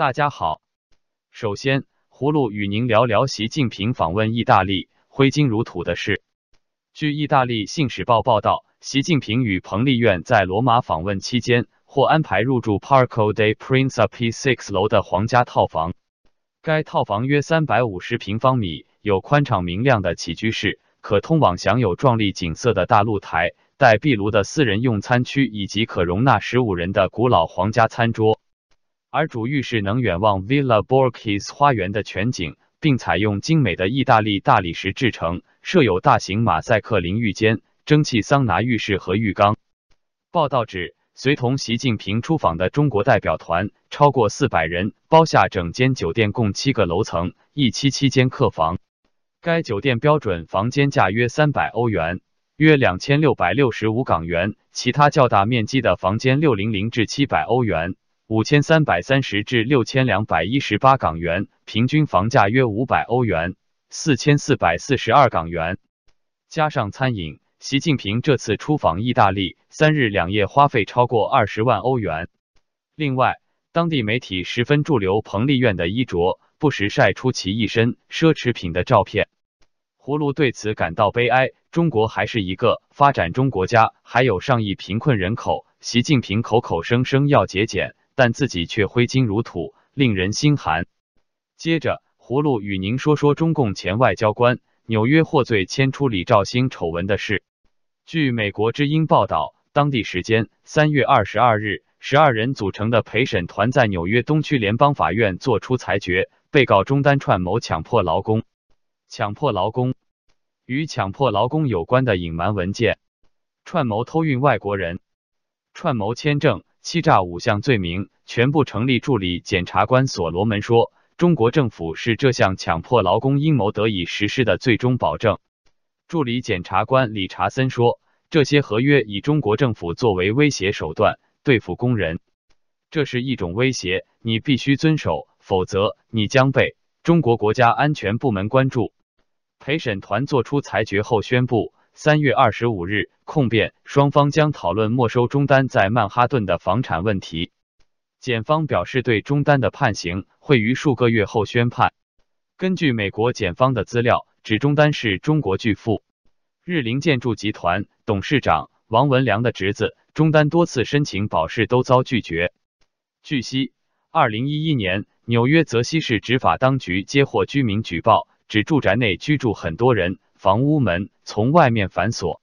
大家好，首先，葫芦与您聊聊习近平访问意大利挥金如土的事。据意大利《信使报》报道，习近平与彭丽媛在罗马访问期间，或安排入住 Parco dei Principi Six 楼的皇家套房。该套房约三百五十平方米，有宽敞明亮的起居室，可通往享有壮丽景色的大露台，带壁炉的私人用餐区，以及可容纳十五人的古老皇家餐桌。而主浴室能远望 Villa Borghese 花园的全景，并采用精美的意大利大理石制成，设有大型马赛克淋浴间、蒸汽桑拿浴室和浴缸。报道指，随同习近平出访的中国代表团超过四百人，包下整间酒店共七个楼层，一期七间客房。该酒店标准房间价约三百欧元，约两千六百六十五港元；其他较大面积的房间六零零至七百欧元。五千三百三十至六千两百一十八港元，平均房价约五百欧元，四千四百四十二港元。加上餐饮，习近平这次出访意大利三日两夜花费超过二十万欧元。另外，当地媒体十分驻留彭丽媛的衣着，不时晒出其一身奢侈品的照片。葫芦对此感到悲哀。中国还是一个发展中国家，还有上亿贫困人口。习近平口口声声要节俭。但自己却挥金如土，令人心寒。接着，葫芦与您说说中共前外交官纽约获罪牵出李兆星丑闻的事。据美国之音报道，当地时间三月二十二日，十二人组成的陪审团在纽约东区联邦法院作出裁决，被告中单串谋强迫劳工、强迫劳工与强迫劳工有关的隐瞒文件、串谋偷运外国人、串谋签证。欺诈五项罪名全部成立。助理检察官所罗门说：“中国政府是这项强迫劳工阴谋得以实施的最终保证。”助理检察官理查森说：“这些合约以中国政府作为威胁手段对付工人，这是一种威胁，你必须遵守，否则你将被中国国家安全部门关注。”陪审团作出裁决后宣布。三月二十五日，控辩双方将讨论没收中丹在曼哈顿的房产问题。检方表示，对中丹的判刑会于数个月后宣判。根据美国检方的资料，指中单是中国巨富日菱建筑集团董事长王文良的侄子。中单多次申请保释都遭拒绝。据悉，二零一一年，纽约泽西市执法当局接获居民举报，指住宅内居住很多人。房屋门从外面反锁，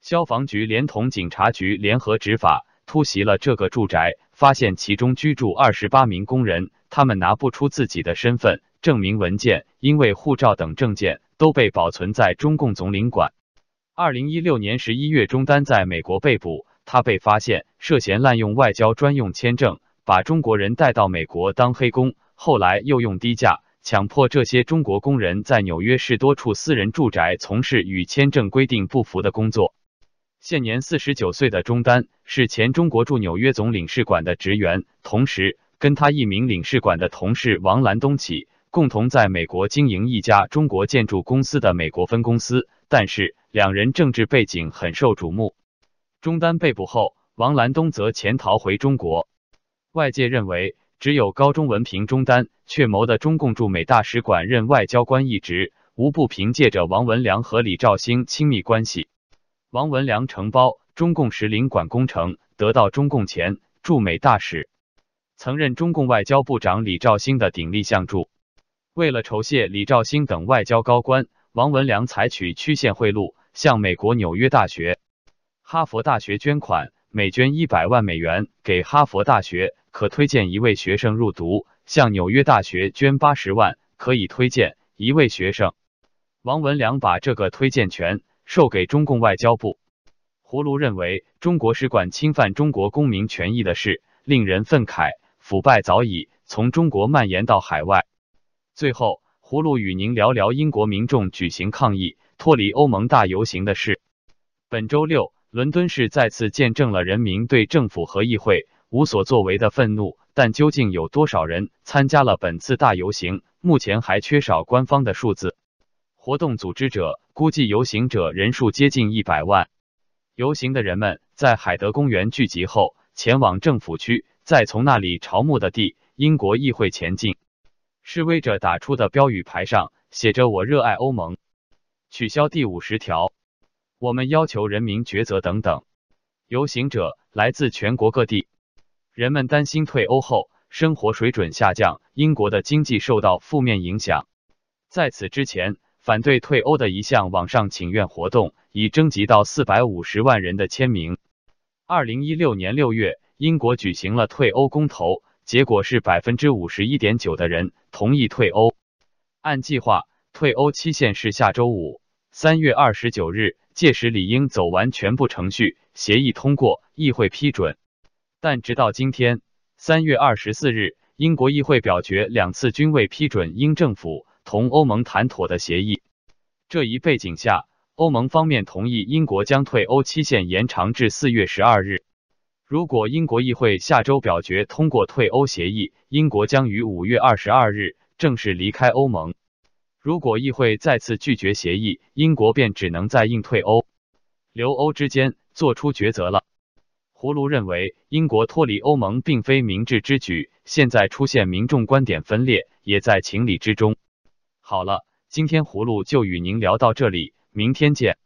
消防局连同警察局联合执法，突袭了这个住宅，发现其中居住二十八名工人，他们拿不出自己的身份证明文件，因为护照等证件都被保存在中共总领馆。二零一六年十一月，中丹在美国被捕，他被发现涉嫌滥用外交专用签证，把中国人带到美国当黑工，后来又用低价。强迫这些中国工人在纽约市多处私人住宅从事与签证规定不符的工作。现年四十九岁的中丹是前中国驻纽约总领事馆的职员，同时跟他一名领事馆的同事王兰东起共同在美国经营一家中国建筑公司的美国分公司。但是两人政治背景很受瞩目。中丹被捕后，王兰东则潜逃回中国。外界认为。只有高中文凭中单，却谋得中共驻美大使馆任外交官一职，无不凭借着王文良和李兆星亲密关系。王文良承包中共使领馆工程，得到中共前驻美大使，曾任中共外交部长李兆星的鼎力相助。为了酬谢李兆星等外交高官，王文良采取曲线贿赂，向美国纽约大学、哈佛大学捐款，每捐一百万美元给哈佛大学。可推荐一位学生入读，向纽约大学捐八十万，可以推荐一位学生。王文良把这个推荐权授给中共外交部。葫芦认为，中国使馆侵犯中国公民权益的事令人愤慨，腐败早已从中国蔓延到海外。最后，葫芦与您聊聊英国民众举行抗议脱离欧盟大游行的事。本周六，伦敦市再次见证了人民对政府和议会。无所作为的愤怒，但究竟有多少人参加了本次大游行？目前还缺少官方的数字。活动组织者估计游行者人数接近一百万。游行的人们在海德公园聚集后，前往政府区，再从那里朝目的地英国议会前进。示威者打出的标语牌上写着“我热爱欧盟”，取消第五十条，我们要求人民抉择等等。游行者来自全国各地，人们担心退欧后生活水准下降，英国的经济受到负面影响。在此之前，反对退欧的一项网上请愿活动已征集到四百五十万人的签名。二零一六年六月，英国举行了退欧公投，结果是百分之五十一点九的人同意退欧。按计划，退欧期限是下周五，三月二十九日，届时理应走完全部程序，协议通过，议会批准。但直到今天，三月二十四日，英国议会表决两次均未批准英政府。同欧盟谈妥的协议。这一背景下，欧盟方面同意英国将退欧期限延长至四月十二日。如果英国议会下周表决通过退欧协议，英国将于五月二十二日正式离开欧盟。如果议会再次拒绝协议，英国便只能在应退欧、留欧之间做出抉择了。葫芦认为，英国脱离欧盟并非明智之举，现在出现民众观点分裂，也在情理之中。好了，今天葫芦就与您聊到这里，明天见。